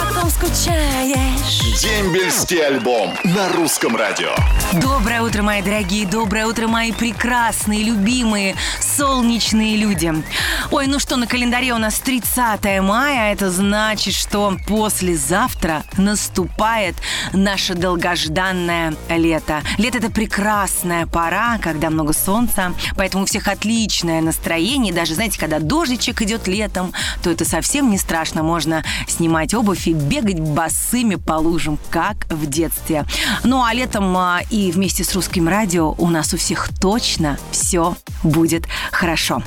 Потом скучаешь. Дембельский альбом на русском радио. Доброе утро, мои дорогие, доброе утро, мои прекрасные, любимые, солнечные люди. Ой, ну что, на календаре у нас 30 мая, это значит, что послезавтра наступает наше долгожданное лето. Лето – это прекрасная пора, когда много солнца, поэтому у всех отличное настроение. Даже, знаете, когда дождичек идет летом, то это совсем не страшно, можно снимать обувь и бегать босыми по лужам, как в детстве. Ну а летом а, и вместе с русским радио у нас у всех точно все будет хорошо.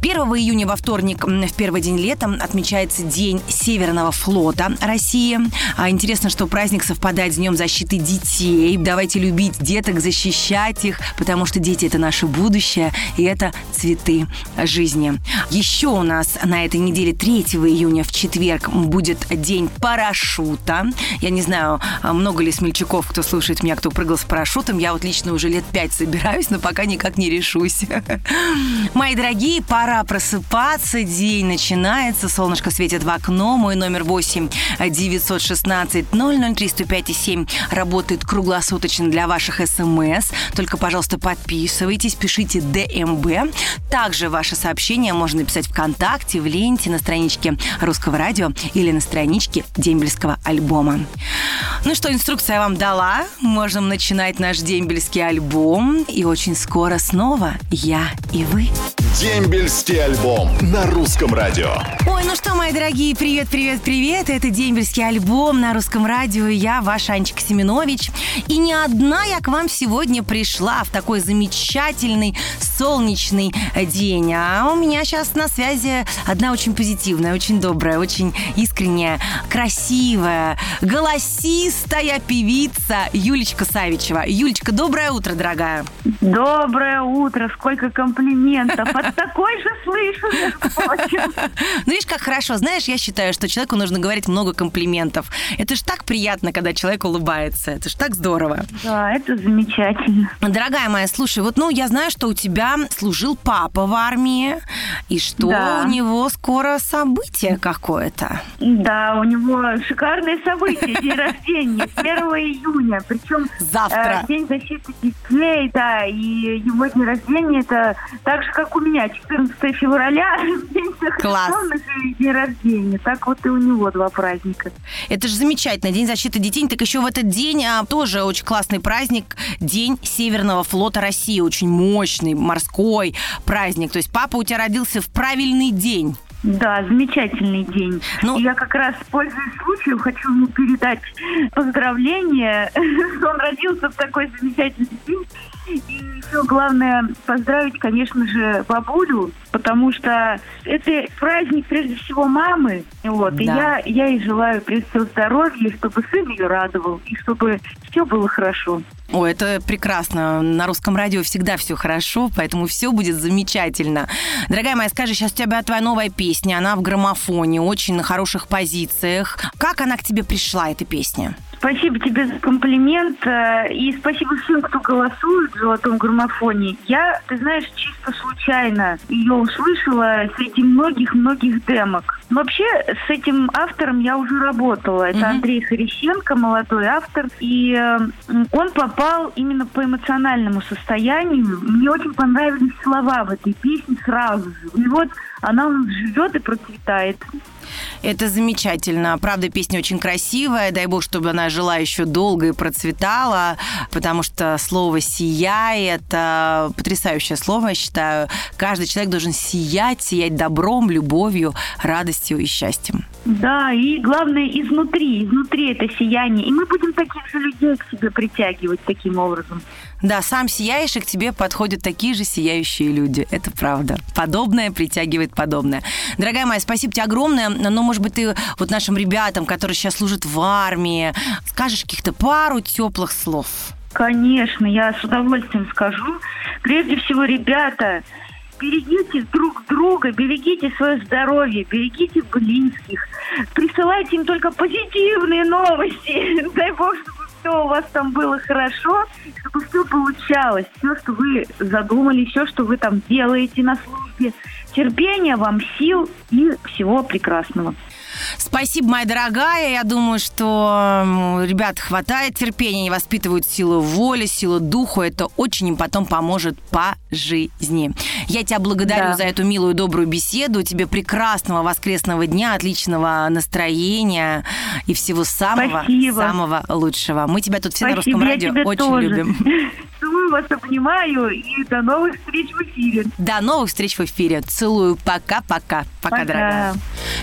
1 июня во вторник, в первый день лета, отмечается День Северного флота России. А интересно, что праздник совпадает с Днем защиты детей. Давайте любить деток, защищать их, потому что дети – это наше будущее, и это цветы жизни. Еще у нас на этой неделе 3 июня в четверг будет День парашюта. Я не знаю, много ли смельчаков, кто слушает меня, кто прыгал с парашютом. Я вот лично уже лет пять собираюсь, но пока никак не решусь. Мои дорогие, пора просыпаться. День начинается. Солнышко светит в окно. Мой номер 8 916 003 105 7 работает круглосуточно для ваших смс. Только, пожалуйста, подписывайтесь, пишите ДМБ. Также ваши сообщения можно написать ВКонтакте, в ленте, на страничке Русского радио или на страничке дембельского альбома. Ну что, инструкция вам дала. Можем начинать наш дембельский альбом. И очень скоро снова я и вы. Дембельский альбом на русском радио. Ой, ну что, мои дорогие, привет, привет, привет. Это дембельский альбом на русском радио. Я, ваша Анечка Семенович. И не одна я к вам сегодня пришла в такой замечательный солнечный день. А у меня сейчас на связи одна очень позитивная, очень добрая, очень искренняя, красивая, голосистая певица Юлечка Савичева. Юлечка, доброе утро, дорогая. Доброе утро, сколько комплиментов. От такой же слышу. Ну, видишь, как хорошо. Знаешь, я считаю, что человеку нужно говорить много комплиментов. Это ж так приятно, когда человек улыбается. Это ж так здорово. Да, это замечательно. Дорогая моя, слушай, вот, ну, я знаю, что у тебя служил папа в армии, и что Да. у него скоро событие какое-то. Да, у него шикарное событие, день рождения, 1 июня. Причем Завтра. э, День защиты детей, да, и его день рождения это так же, как у меня, 14 февраля, день Класс. и день рождения. Так вот и у него два праздника. Это же замечательно. День защиты детей. Так еще в этот день а, тоже очень классный праздник. День Северного флота России. Очень мощный морской праздник. То есть папа у тебя родился в правильный день. Да, замечательный день. Ну- я как раз, пользуясь случаем, хочу ему передать поздравления, что он родился в такой замечательный день. И еще главное поздравить, конечно же, бабулю, потому что это праздник прежде всего мамы. Вот. И Да. я, я ей желаю прежде всего здоровья, чтобы сын ее радовал, и чтобы все было хорошо. Ой, это прекрасно. На русском радио всегда все хорошо, поэтому все будет замечательно. Дорогая моя, скажи, сейчас у тебя твоя новая песня, она в граммофоне, очень на хороших позициях. Как она к тебе пришла, эта песня? Спасибо тебе за комплимент э, и спасибо всем, кто голосует в «Золотом граммофоне». Я, ты знаешь, чисто случайно ее услышала среди многих-многих демок. Вообще, с этим автором я уже работала. Это Мгм. Андрей Харищенко, молодой автор. И э, он попал именно по эмоциональному состоянию. Мне очень понравились слова в этой песне сразу же. И вот она живет и процветает. Это замечательно. Правда, песня очень красивая. Дай бог, чтобы она жила еще долго и процветала, потому что слово «сияй» — это потрясающее слово, я считаю. Каждый человек должен сиять, сиять добром, любовью, радостью и счастьем. Да, и главное изнутри, изнутри это сияние. И мы будем таких же людей к себе притягивать таким образом. Да, сам сияешь, и к тебе подходят такие же сияющие люди. Это правда. Подобное притягивает подобное. Дорогая моя, спасибо тебе огромное. Но, может быть, ты вот нашим ребятам, которые сейчас служат в армии, скажешь каких-то пару теплых слов. Конечно, я с удовольствием скажу. Прежде всего, ребята, берегите друг друга, берегите свое здоровье, берегите близких. Присылайте им только позитивные новости. Дай бог, чтобы все у вас там было хорошо, чтобы все получалось, все, что вы задумали, все, что вы там делаете на службе. Терпения вам, сил и всего прекрасного. Спасибо, моя дорогая. Я думаю, что ребят хватает терпения, они воспитывают силу воли, силу духу. Это очень им потом поможет по жизни. Я тебя благодарю да. за эту милую, добрую беседу. Тебе прекрасного воскресного дня, отличного настроения и всего самого, Спасибо. самого лучшего. Мы тебя тут все Спасибо, на русском радио очень тоже. любим. Целую вас, обнимаю и до новых встреч в эфире. До новых встреч в эфире. Целую. Пока-пока. Пока, Пока, дорогая.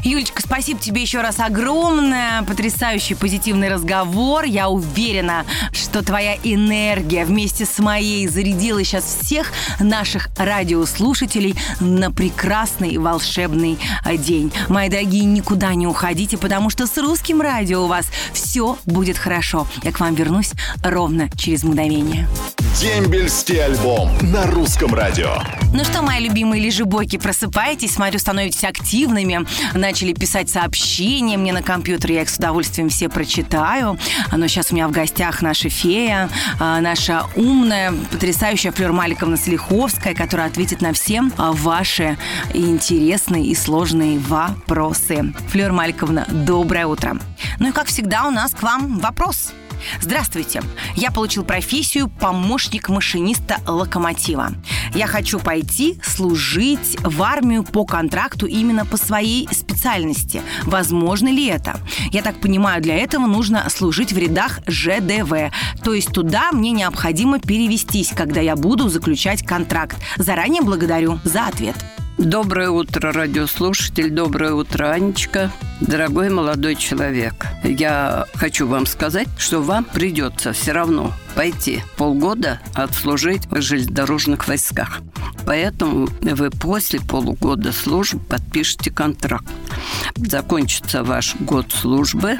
Юлечка, спасибо тебе еще раз огромное. Потрясающий позитивный разговор. Я уверена, что твоя энергия вместе с моей зарядила сейчас всех наших радиослушателей на прекрасный волшебный день. Мои дорогие, никуда не уходите, потому что с русским радио у вас все будет хорошо. Я к вам вернусь ровно через мгновение. Дембельский альбом на русском радио. Ну что, мои любимые лежебоки, просыпайтесь, смотрю, становитесь активными, начали писать сообщения мне на компьютер, я их с удовольствием все прочитаю. Но сейчас у меня в гостях наша фея, а, наша умная, потрясающая Флёр Маликовна Слиховская, которая ответит на все а, ваши интересные и сложные вопросы. Флёр Маликовна, доброе утро. Ну и как всегда у нас к вам вопрос. Здравствуйте. Я получил профессию помощник машиниста локомотива. Я хочу пойти служить в армию по контракту именно по своей специальности. Возможно ли это? Я так понимаю, для этого нужно служить в рядах ЖДВ. То есть туда мне необходимо перевестись, когда я буду заключать контракт. Заранее благодарю за ответ. Доброе утро, радиослушатель. Доброе утро, Анечка. Дорогой молодой человек, я хочу вам сказать, что вам придется все равно пойти полгода отслужить в железнодорожных войсках. Поэтому вы после полугода службы подпишете контракт. Закончится ваш год службы,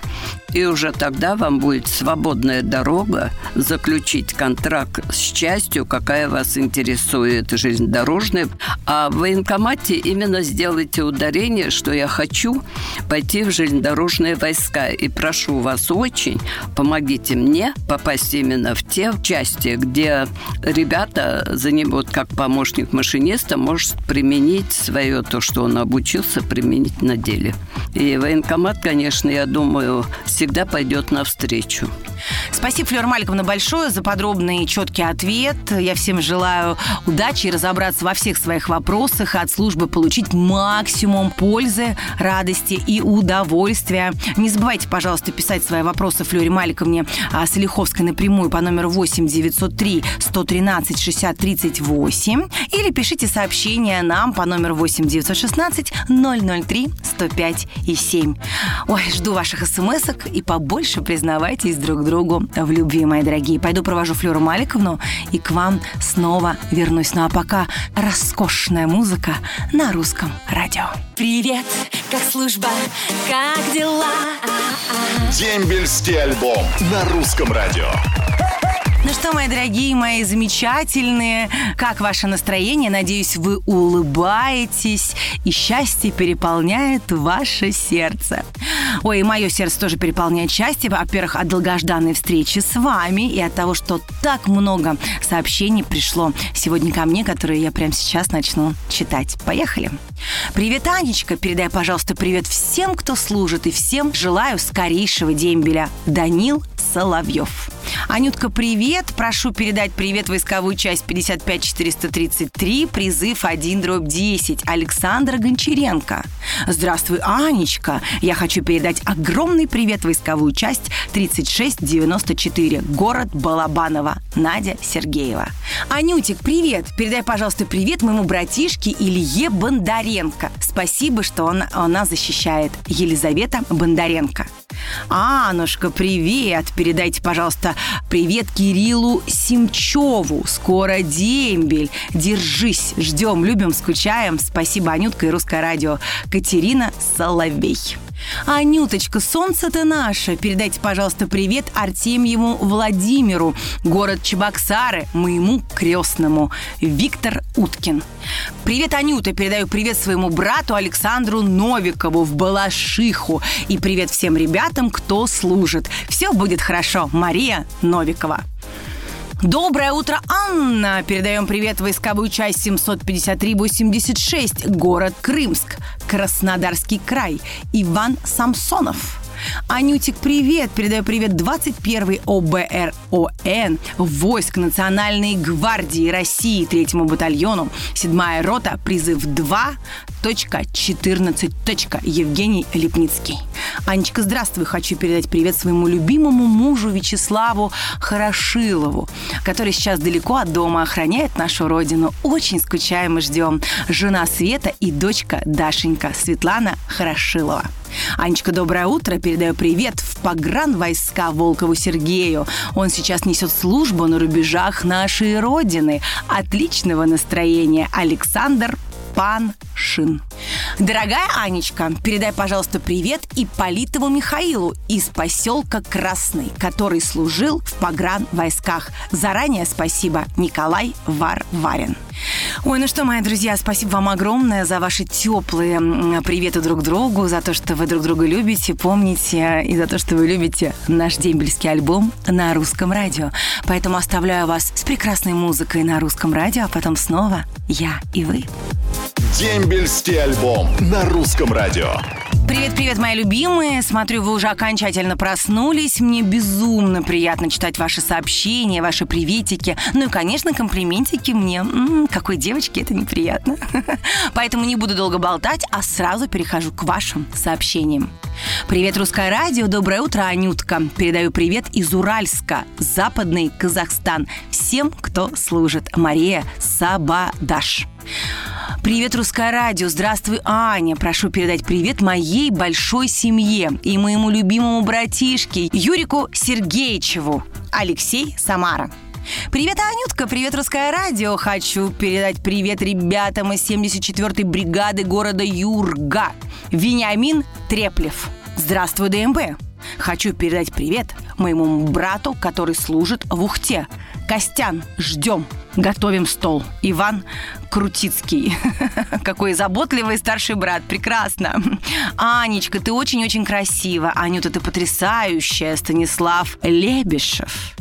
и уже тогда вам будет свободная дорога заключить контракт с частью, какая вас интересует, железнодорожная. А в военкомате именно сделайте ударение, что я хочу пойти в железнодорожные войска. И прошу вас очень, помогите мне попасть именно в те части, где ребята за него, как помощник машиниста, может применить свое то, что он обучился, применить на деле. И военкомат, конечно, я думаю, всегда пойдет навстречу. Спасибо, Флёр Маликовна, большое за подробный и четкий ответ. Я всем желаю удачи и разобраться во всех своих вопросах, от службы получить максимум пользы, радости и удовольствия. Не забывайте, пожалуйста, писать свои вопросы Флёре Маликовне а, Солиховской напрямую по номеру 8 903 113 60 38 или пишите сообщение нам по номеру 8 916 003 105 и 7. Ой, жду ваших смс и побольше признавайтесь друг другу в любви, мои дорогие. Пойду провожу Флюру Маликовну и к вам снова вернусь. Ну а пока роскошная музыка на русском радио. Привет, как служба, как дела? Дембельский альбом на русском радио. Ну что, мои дорогие, мои замечательные, как ваше настроение? Надеюсь, вы улыбаетесь, и счастье переполняет ваше сердце. Ой, и мое сердце тоже переполняет счастье. Во-первых, от долгожданной встречи с вами и от того, что так много сообщений пришло сегодня ко мне, которые я прямо сейчас начну читать. Поехали. Привет, Анечка. Передай, пожалуйста, привет всем, кто служит, и всем желаю скорейшего дембеля. Данил Соловьев. Анютка, привет. Прошу передать привет войсковую часть 55433, призыв 1 дробь 10, Александра Гончаренко. Здравствуй, Анечка. Я хочу передать огромный привет войсковую часть 3694, город Балабаново, Надя Сергеева. Анютик, привет. Передай, пожалуйста, привет моему братишке Илье Бондаренко. Спасибо, что он, он нас защищает. Елизавета Бондаренко. Анушка, привет! Передайте, пожалуйста, привет Кириллу Симчеву. Скоро дембель. Держись. Ждем, любим, скучаем. Спасибо, Анютка и Русское радио. Катерина Соловей. Анюточка, солнце ты наше. Передайте, пожалуйста, привет Артемьеву Владимиру, город Чебоксары, моему крестному. Виктор Уткин. Привет, Анюта. Передаю привет своему брату Александру Новикову в Балашиху. И привет всем ребятам, кто служит. Все будет хорошо. Мария Новикова. Доброе утро, Анна! Передаем привет войсковую часть 753-86, город Крымск, Краснодарский край, Иван Самсонов. Анютик, привет! Передаю привет 21 ОБРОН, войск Национальной гвардии России, третьему батальону, седьмая рота, призыв 2.14. Евгений Липницкий. Анечка, здравствуй. Хочу передать привет своему любимому мужу Вячеславу Хорошилову, который сейчас далеко от дома охраняет нашу родину. Очень скучаем и ждем. Жена Света и дочка Дашенька Светлана Хорошилова. Анечка, доброе утро. Передаю привет в погран войска Волкову Сергею. Он сейчас несет службу на рубежах нашей Родины. Отличного настроения. Александр Паншин. Дорогая Анечка, передай, пожалуйста, привет Иполитову Михаилу из поселка Красный, который служил в погран войсках. Заранее спасибо, Николай Варварин. Ой, ну что, мои друзья, спасибо вам огромное за ваши теплые приветы друг другу, за то, что вы друг друга любите, помните, и за то, что вы любите наш дембельский альбом на русском радио. Поэтому оставляю вас с прекрасной музыкой на русском радио, а потом снова я и вы. Дембельский альбом на русском радио. Привет-привет, мои любимые. Смотрю, вы уже окончательно проснулись. Мне безумно приятно читать ваши сообщения, ваши приветики. Ну и, конечно, комплиментики мне. М-м, какой девочке это неприятно. Поэтому не буду долго болтать, а сразу перехожу к вашим сообщениям. Привет, Русское радио. Доброе утро, Анютка. Передаю привет из Уральска, Западный Казахстан. Всем, кто служит. Мария Сабадаш. Привет, Русское радио. Здравствуй, Аня. Прошу передать привет моей большой семье и моему любимому братишке Юрику Сергеевичеву. Алексей Самара. Привет, Анютка, привет, Русское радио. Хочу передать привет ребятам из 74-й бригады города Юрга. Вениамин Треплев. Здравствуй, ДМБ. Хочу передать привет моему брату, который служит в Ухте. Костян, ждем. Готовим стол. Иван Крутицкий. Какой заботливый старший брат. Прекрасно. Анечка, ты очень-очень красива. Анюта, ты потрясающая. Станислав Лебешев.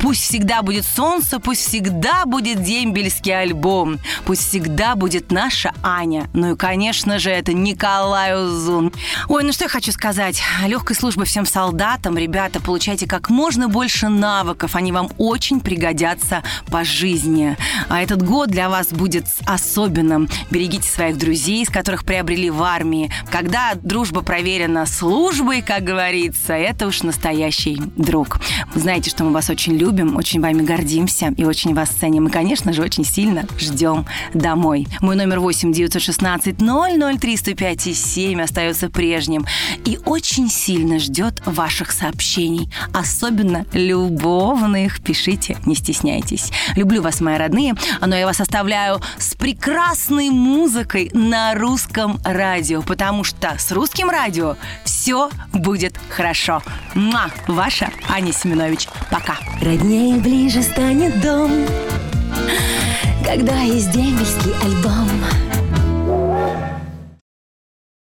Пусть всегда будет солнце, пусть всегда будет дембельский альбом, пусть всегда будет наша Аня. Ну и, конечно же, это Николай Узун. Ой, ну что я хочу сказать. Легкой службы всем солдатам. Ребята, получайте как можно больше навыков. Они вам очень пригодятся по жизни. А этот год для вас будет особенным. Берегите своих друзей, с которых приобрели в армии. Когда дружба проверена службой, как говорится, это уж настоящий друг. Вы знаете, что мы вас очень любим, очень вами гордимся и очень вас ценим. И, конечно же, очень сильно ждем домой. Мой номер 8 916 003 105 и 7 остается прежним. И очень сильно ждет ваших сообщений. Особенно любовных. Пишите, не стесняйтесь. Люблю вас, мои родные. Но я вас оставляю с прекрасной музыкой на русском радио, потому что с русским радио все будет хорошо. Муа! Ваша Аня Семенович. Пока. Роднее ближе станет дом Когда есть дембельский альбом